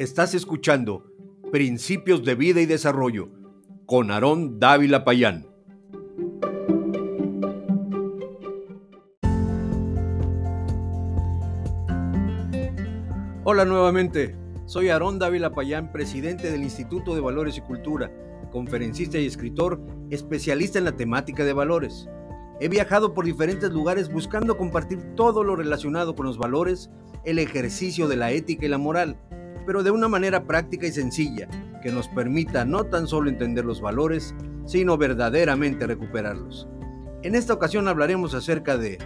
Estás escuchando Principios de Vida y Desarrollo con Aarón Dávila Payán. Hola nuevamente, soy Aarón Dávila Payán, presidente del Instituto de Valores y Cultura, conferencista y escritor, especialista en la temática de valores. He viajado por diferentes lugares buscando compartir todo lo relacionado con los valores, el ejercicio de la ética y la moral pero de una manera práctica y sencilla, que nos permita no tan solo entender los valores, sino verdaderamente recuperarlos. En esta ocasión hablaremos acerca de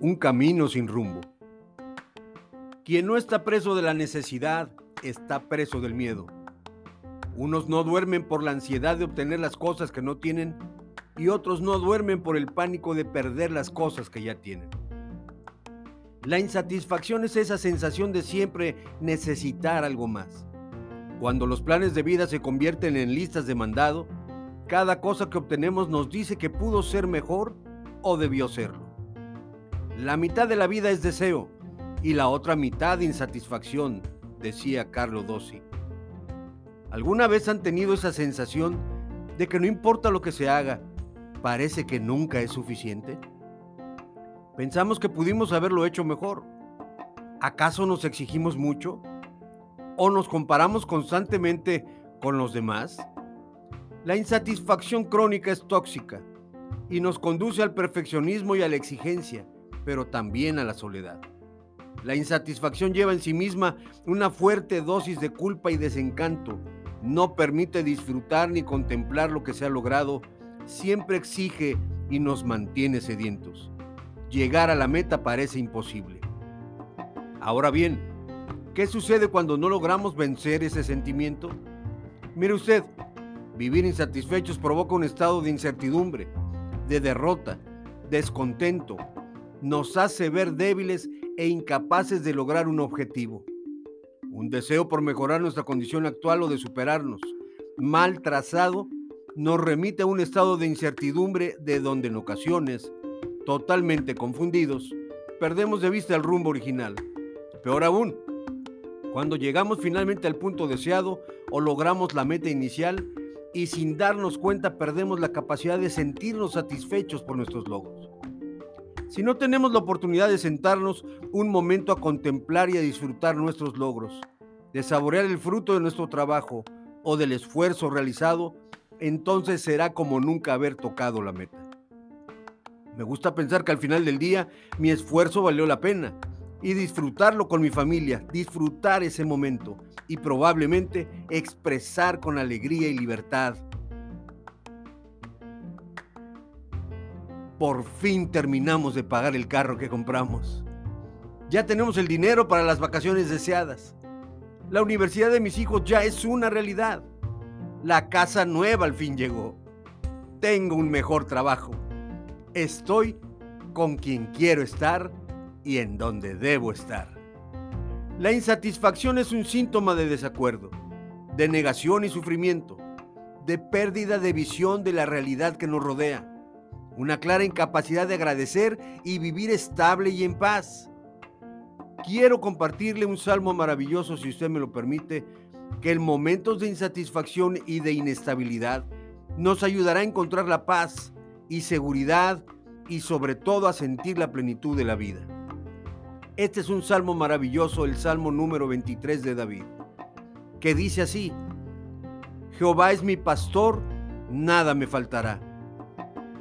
un camino sin rumbo. Quien no está preso de la necesidad, está preso del miedo. Unos no duermen por la ansiedad de obtener las cosas que no tienen y otros no duermen por el pánico de perder las cosas que ya tienen. La insatisfacción es esa sensación de siempre necesitar algo más. Cuando los planes de vida se convierten en listas de mandado, cada cosa que obtenemos nos dice que pudo ser mejor o debió serlo. La mitad de la vida es deseo y la otra mitad insatisfacción, decía Carlo Dossi. ¿Alguna vez han tenido esa sensación de que no importa lo que se haga, parece que nunca es suficiente? Pensamos que pudimos haberlo hecho mejor. ¿Acaso nos exigimos mucho? ¿O nos comparamos constantemente con los demás? La insatisfacción crónica es tóxica y nos conduce al perfeccionismo y a la exigencia, pero también a la soledad. La insatisfacción lleva en sí misma una fuerte dosis de culpa y desencanto no permite disfrutar ni contemplar lo que se ha logrado, siempre exige y nos mantiene sedientos. Llegar a la meta parece imposible. Ahora bien, ¿qué sucede cuando no logramos vencer ese sentimiento? Mire usted, vivir insatisfechos provoca un estado de incertidumbre, de derrota, descontento, nos hace ver débiles e incapaces de lograr un objetivo un deseo por mejorar nuestra condición actual o de superarnos, mal trazado, nos remite a un estado de incertidumbre de donde en ocasiones, totalmente confundidos, perdemos de vista el rumbo original. Peor aún, cuando llegamos finalmente al punto deseado o logramos la meta inicial y sin darnos cuenta perdemos la capacidad de sentirnos satisfechos por nuestros logros. Si no tenemos la oportunidad de sentarnos un momento a contemplar y a disfrutar nuestros logros, de saborear el fruto de nuestro trabajo o del esfuerzo realizado, entonces será como nunca haber tocado la meta. Me gusta pensar que al final del día mi esfuerzo valió la pena y disfrutarlo con mi familia, disfrutar ese momento y probablemente expresar con alegría y libertad Por fin terminamos de pagar el carro que compramos. Ya tenemos el dinero para las vacaciones deseadas. La universidad de mis hijos ya es una realidad. La casa nueva al fin llegó. Tengo un mejor trabajo. Estoy con quien quiero estar y en donde debo estar. La insatisfacción es un síntoma de desacuerdo, de negación y sufrimiento, de pérdida de visión de la realidad que nos rodea una clara incapacidad de agradecer y vivir estable y en paz. Quiero compartirle un salmo maravilloso, si usted me lo permite, que en momentos de insatisfacción y de inestabilidad nos ayudará a encontrar la paz y seguridad y sobre todo a sentir la plenitud de la vida. Este es un salmo maravilloso, el salmo número 23 de David, que dice así, Jehová es mi pastor, nada me faltará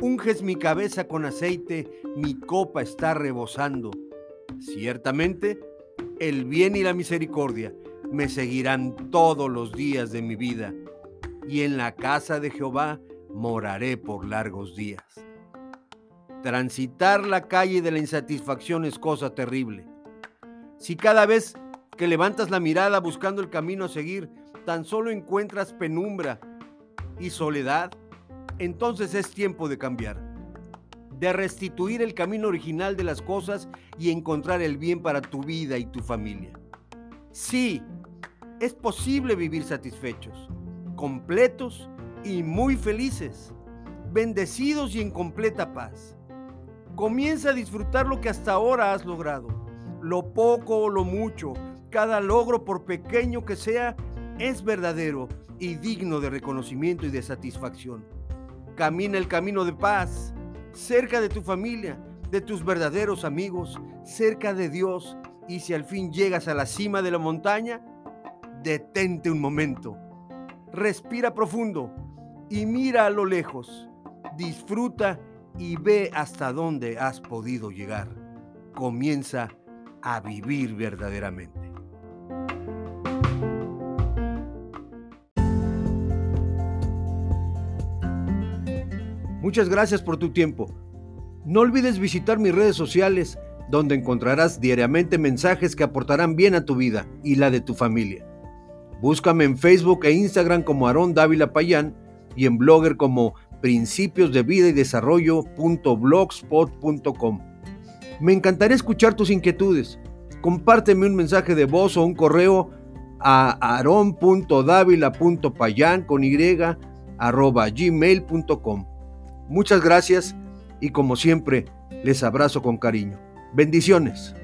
Unges mi cabeza con aceite, mi copa está rebosando. Ciertamente, el bien y la misericordia me seguirán todos los días de mi vida, y en la casa de Jehová moraré por largos días. Transitar la calle de la insatisfacción es cosa terrible. Si cada vez que levantas la mirada buscando el camino a seguir, tan solo encuentras penumbra y soledad, entonces es tiempo de cambiar, de restituir el camino original de las cosas y encontrar el bien para tu vida y tu familia. Sí, es posible vivir satisfechos, completos y muy felices, bendecidos y en completa paz. Comienza a disfrutar lo que hasta ahora has logrado, lo poco o lo mucho, cada logro por pequeño que sea, es verdadero y digno de reconocimiento y de satisfacción. Camina el camino de paz, cerca de tu familia, de tus verdaderos amigos, cerca de Dios, y si al fin llegas a la cima de la montaña, detente un momento, respira profundo y mira a lo lejos, disfruta y ve hasta dónde has podido llegar. Comienza a vivir verdaderamente. Muchas gracias por tu tiempo. No olvides visitar mis redes sociales donde encontrarás diariamente mensajes que aportarán bien a tu vida y la de tu familia. Búscame en Facebook e Instagram como Aarón Dávila Payán y en Blogger como principios de vida y desarrollo.blogspot.com. Me encantaría escuchar tus inquietudes. Compárteme un mensaje de voz o un correo a aron.davila.payan con y arroba gmail.com. Muchas gracias y como siempre les abrazo con cariño. Bendiciones.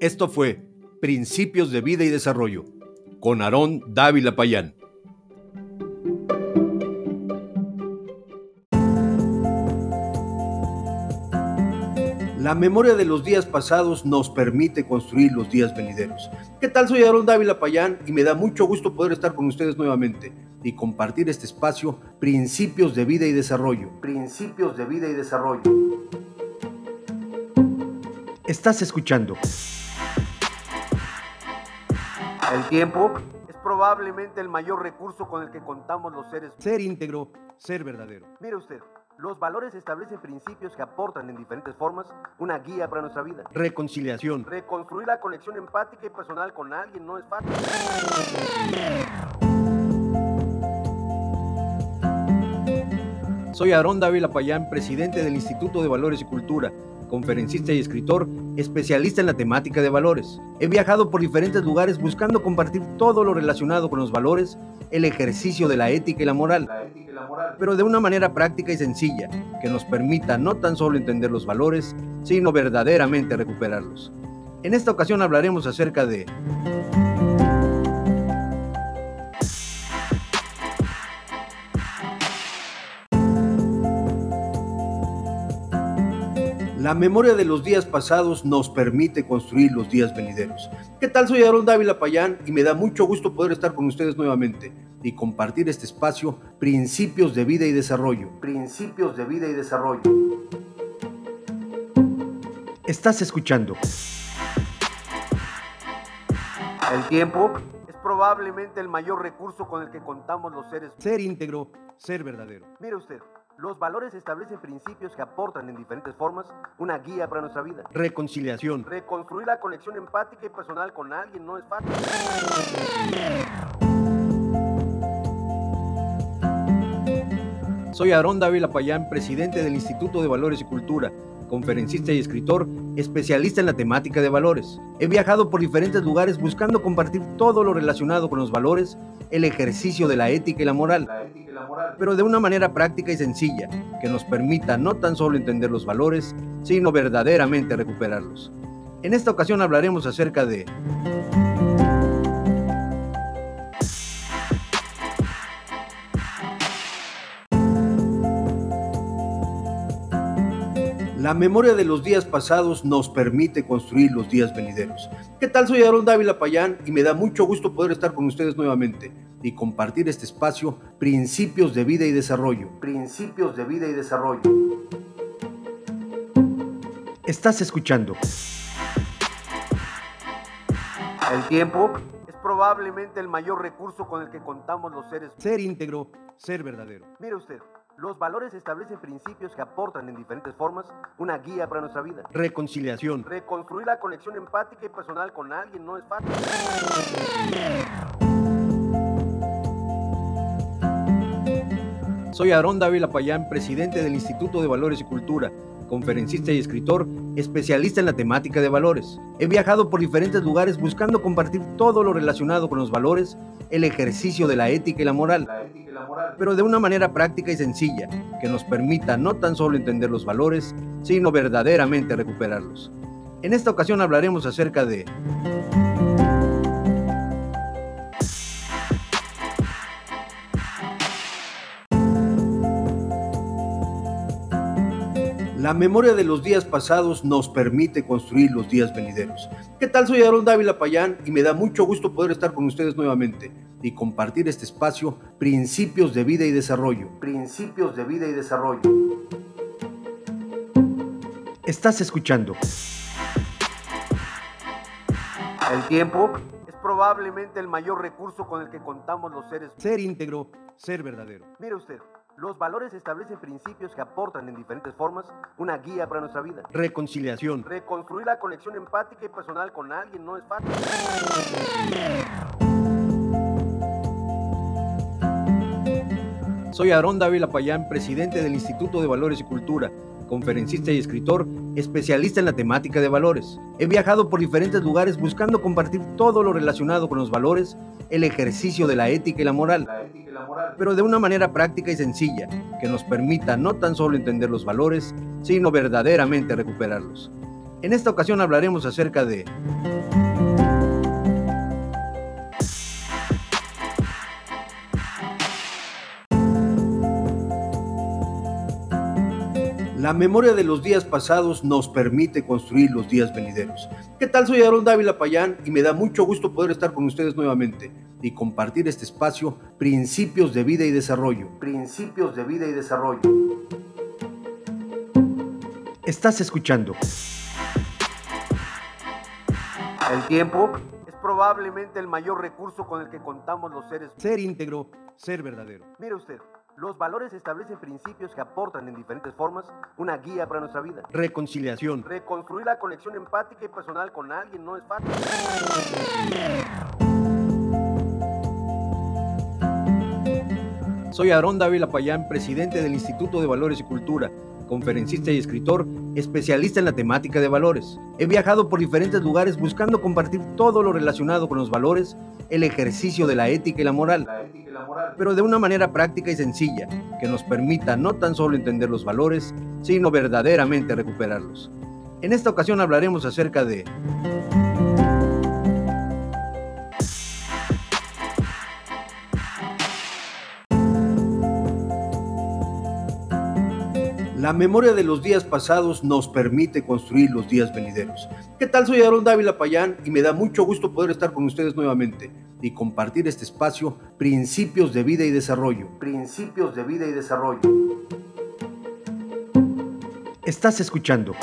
Esto fue Principios de Vida y Desarrollo con Aarón Dávila Payán. La memoria de los días pasados nos permite construir los días venideros. ¿Qué tal? Soy Aaron Dávila Payán y me da mucho gusto poder estar con ustedes nuevamente y compartir este espacio Principios de Vida y Desarrollo. Principios de Vida y Desarrollo. Estás escuchando. El tiempo es probablemente el mayor recurso con el que contamos los seres. Ser íntegro, ser verdadero. Mire usted. Los valores establecen principios que aportan en diferentes formas una guía para nuestra vida. Reconciliación. Reconstruir la conexión empática y personal con alguien no es fácil. Soy Aarón Dávila Payán, presidente del Instituto de Valores y Cultura conferencista y escritor, especialista en la temática de valores. He viajado por diferentes lugares buscando compartir todo lo relacionado con los valores, el ejercicio de la ética y la moral, pero de una manera práctica y sencilla, que nos permita no tan solo entender los valores, sino verdaderamente recuperarlos. En esta ocasión hablaremos acerca de La memoria de los días pasados nos permite construir los días venideros. ¿Qué tal? Soy Aaron Dávila Payán y me da mucho gusto poder estar con ustedes nuevamente y compartir este espacio Principios de Vida y Desarrollo. Principios de Vida y Desarrollo. Estás escuchando. El tiempo es probablemente el mayor recurso con el que contamos los seres. Ser íntegro, ser verdadero. Mire usted. Los valores establecen principios que aportan en diferentes formas una guía para nuestra vida. Reconciliación. Reconstruir la conexión empática y personal con alguien no es fácil. Soy Aarón Dávila Payán, presidente del Instituto de Valores y Cultura, conferencista y escritor, especialista en la temática de valores. He viajado por diferentes lugares buscando compartir todo lo relacionado con los valores, el ejercicio de la ética y la moral, pero de una manera práctica y sencilla, que nos permita no tan solo entender los valores, sino verdaderamente recuperarlos. En esta ocasión hablaremos acerca de La memoria de los días pasados nos permite construir los días venideros. ¿Qué tal? Soy Aaron Dávila Payán y me da mucho gusto poder estar con ustedes nuevamente y compartir este espacio Principios de Vida y Desarrollo. Principios de Vida y Desarrollo. Estás escuchando. El tiempo es probablemente el mayor recurso con el que contamos los seres. Ser íntegro, ser verdadero. Mire usted. Los valores establecen principios que aportan en diferentes formas una guía para nuestra vida. Reconciliación. Reconstruir la conexión empática y personal con alguien no es fácil. Soy Aarón Dávila Payán, presidente del Instituto de Valores y Cultura, conferencista y escritor, especialista en la temática de valores. He viajado por diferentes lugares buscando compartir todo lo relacionado con los valores, el ejercicio de la ética y la moral, pero de una manera práctica y sencilla, que nos permita no tan solo entender los valores, sino verdaderamente recuperarlos. En esta ocasión hablaremos acerca de La memoria de los días pasados nos permite construir los días venideros. ¿Qué tal? Soy Aaron Dávila Payán y me da mucho gusto poder estar con ustedes nuevamente y compartir este espacio Principios de Vida y Desarrollo. Principios de Vida y Desarrollo. Estás escuchando. El tiempo es probablemente el mayor recurso con el que contamos los seres. Ser íntegro, ser verdadero. Mire usted. Los valores establecen principios que aportan en diferentes formas una guía para nuestra vida. Reconciliación. Reconstruir la conexión empática y personal con alguien no es fácil. Soy Aarón Dávila Payán, presidente del Instituto de Valores y Cultura, conferencista y escritor, especialista en la temática de valores. He viajado por diferentes lugares buscando compartir todo lo relacionado con los valores, el ejercicio de la ética y la moral, pero de una manera práctica y sencilla, que nos permita no tan solo entender los valores, sino verdaderamente recuperarlos. En esta ocasión hablaremos acerca de La memoria de los días pasados nos permite construir los días venideros. ¿Qué tal? Soy Aaron Dávila Payán y me da mucho gusto poder estar con ustedes nuevamente y compartir este espacio Principios de Vida y Desarrollo. Principios de Vida y Desarrollo. Estás escuchando. El tiempo es probablemente el mayor recurso con el que contamos los seres. Ser íntegro, ser verdadero. Mire usted. Los valores establecen principios que aportan en diferentes formas una guía para nuestra vida. Reconciliación. Reconstruir la conexión empática y personal con alguien no es fácil. Soy Aarón Dávila Payán, presidente del Instituto de Valores y Cultura, conferencista y escritor, especialista en la temática de valores. He viajado por diferentes lugares buscando compartir todo lo relacionado con los valores, el ejercicio de la ética y la moral, pero de una manera práctica y sencilla, que nos permita no tan solo entender los valores, sino verdaderamente recuperarlos. En esta ocasión hablaremos acerca de La memoria de los días pasados nos permite construir los días venideros. ¿Qué tal? Soy Aaron Dávila Payán y me da mucho gusto poder estar con ustedes nuevamente y compartir este espacio Principios de Vida y Desarrollo. Principios de Vida y Desarrollo. Estás escuchando.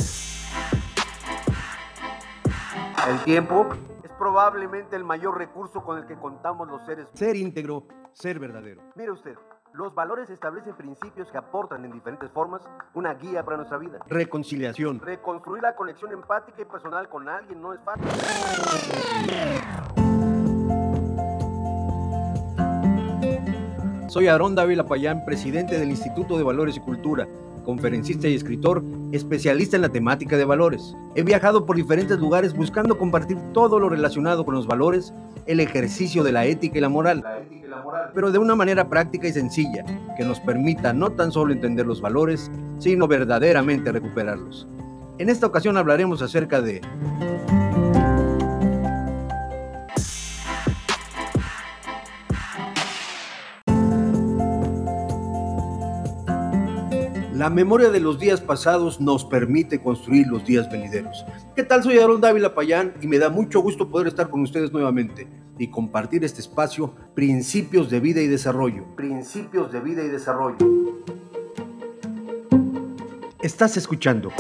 El tiempo es probablemente el mayor recurso con el que contamos los seres. Ser íntegro, ser verdadero. Mire usted. Los valores establecen principios que aportan en diferentes formas una guía para nuestra vida. Reconciliación. Reconstruir la conexión empática y personal con alguien no es fácil. Soy Aarón Dávila Payán, presidente del Instituto de Valores y Cultura, conferencista y escritor, especialista en la temática de valores. He viajado por diferentes lugares buscando compartir todo lo relacionado con los valores, el ejercicio de la ética y la moral, pero de una manera práctica y sencilla, que nos permita no tan solo entender los valores, sino verdaderamente recuperarlos. En esta ocasión hablaremos acerca de La memoria de los días pasados nos permite construir los días venideros. ¿Qué tal? Soy Aaron Dávila Payán y me da mucho gusto poder estar con ustedes nuevamente y compartir este espacio Principios de Vida y Desarrollo. Principios de Vida y Desarrollo. Estás escuchando.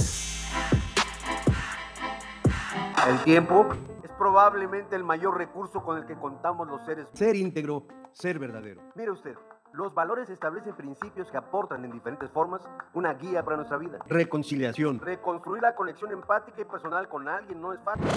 El tiempo es probablemente el mayor recurso con el que contamos los seres. Ser íntegro, ser verdadero. Mire usted. Los valores establecen principios que aportan en diferentes formas una guía para nuestra vida. Reconciliación. Reconstruir la conexión empática y personal con alguien no es fácil.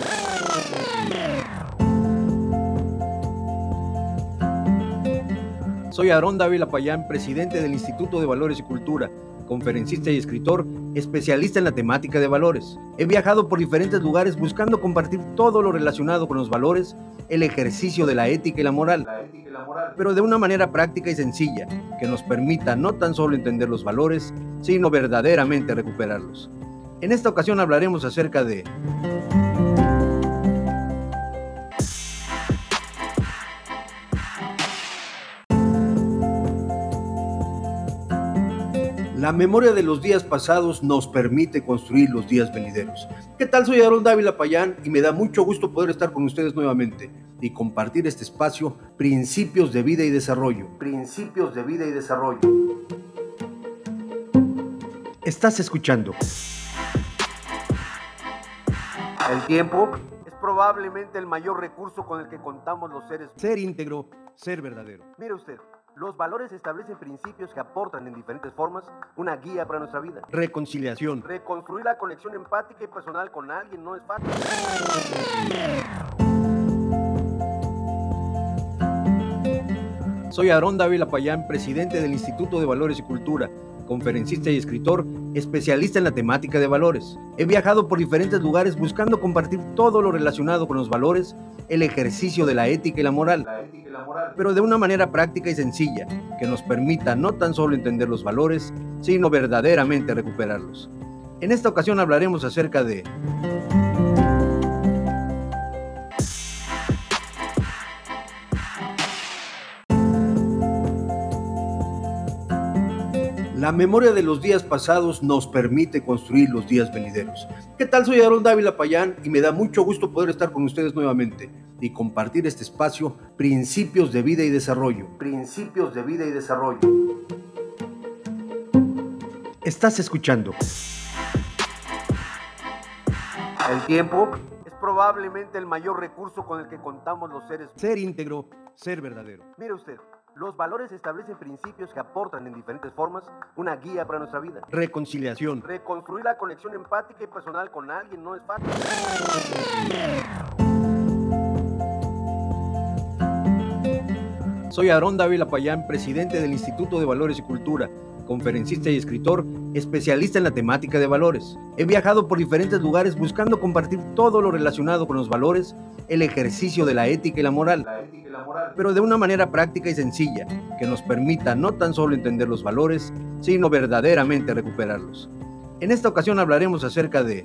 Soy Aarón Dávila Payán, presidente del Instituto de Valores y Cultura, conferencista y escritor, especialista en la temática de valores. He viajado por diferentes lugares buscando compartir todo lo relacionado con los valores, el ejercicio de la ética y la moral pero de una manera práctica y sencilla, que nos permita no tan solo entender los valores, sino verdaderamente recuperarlos. En esta ocasión hablaremos acerca de La memoria de los días pasados nos permite construir los días venideros. ¿Qué tal? Soy Aaron Dávila Payán y me da mucho gusto poder estar con ustedes nuevamente y compartir este espacio Principios de Vida y Desarrollo. Principios de Vida y Desarrollo. Estás escuchando. El tiempo es probablemente el mayor recurso con el que contamos los seres. Ser íntegro, ser verdadero. Mire usted. Los valores establecen principios que aportan en diferentes formas una guía para nuestra vida. Reconciliación. Reconstruir la conexión empática y personal con alguien no es fácil. Soy Aarón Dávila Payán, presidente del Instituto de Valores y Cultura, conferencista y escritor, especialista en la temática de valores. He viajado por diferentes lugares buscando compartir todo lo relacionado con los valores, el ejercicio de la ética y la moral, pero de una manera práctica y sencilla, que nos permita no tan solo entender los valores, sino verdaderamente recuperarlos. En esta ocasión hablaremos acerca de La memoria de los días pasados nos permite construir los días venideros. ¿Qué tal? Soy Aaron Dávila Payán y me da mucho gusto poder estar con ustedes nuevamente y compartir este espacio Principios de Vida y Desarrollo. Principios de Vida y Desarrollo. Estás escuchando. El tiempo es probablemente el mayor recurso con el que contamos los seres. Ser íntegro, ser verdadero. Mire usted. Los valores establecen principios que aportan en diferentes formas una guía para nuestra vida. Reconciliación. Reconstruir la conexión empática y personal con alguien no es fácil. Soy Aarón Dávila Payán, presidente del Instituto de Valores y Cultura, conferencista y escritor, especialista en la temática de valores. He viajado por diferentes lugares buscando compartir todo lo relacionado con los valores, el ejercicio de la ética y pero de una manera práctica y sencilla, que nos permita no tan solo entender los valores, sino verdaderamente recuperarlos. En esta ocasión hablaremos acerca de